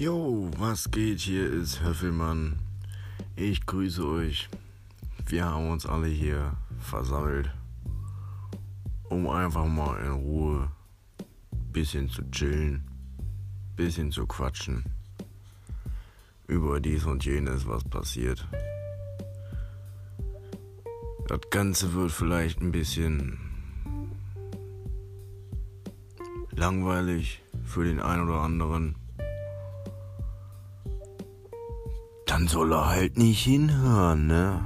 Jo, was geht? Hier ist Höffelmann. Ich grüße euch. Wir haben uns alle hier versammelt, um einfach mal in Ruhe bisschen zu chillen, bisschen zu quatschen über dies und jenes, was passiert. Das Ganze wird vielleicht ein bisschen langweilig für den einen oder anderen. Dann soll er halt nicht hinhören, ne?